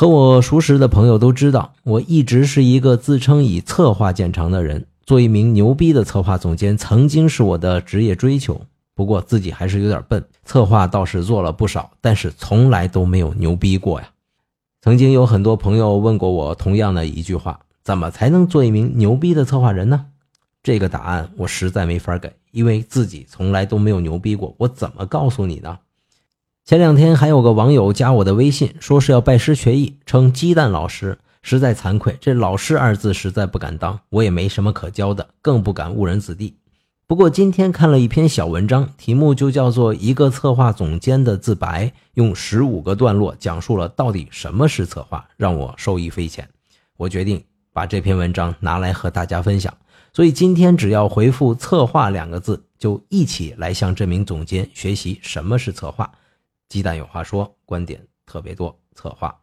和我熟识的朋友都知道，我一直是一个自称以策划见长的人。做一名牛逼的策划总监，曾经是我的职业追求。不过自己还是有点笨，策划倒是做了不少，但是从来都没有牛逼过呀。曾经有很多朋友问过我同样的一句话：怎么才能做一名牛逼的策划人呢？这个答案我实在没法给，因为自己从来都没有牛逼过，我怎么告诉你呢？前两天还有个网友加我的微信，说是要拜师学艺，称鸡蛋老师。实在惭愧，这老师二字实在不敢当，我也没什么可教的，更不敢误人子弟。不过今天看了一篇小文章，题目就叫做《一个策划总监的自白》，用十五个段落讲述了到底什么是策划，让我受益匪浅。我决定把这篇文章拿来和大家分享。所以今天只要回复“策划”两个字，就一起来向这名总监学习什么是策划。鸡蛋有话说，观点特别多，策划。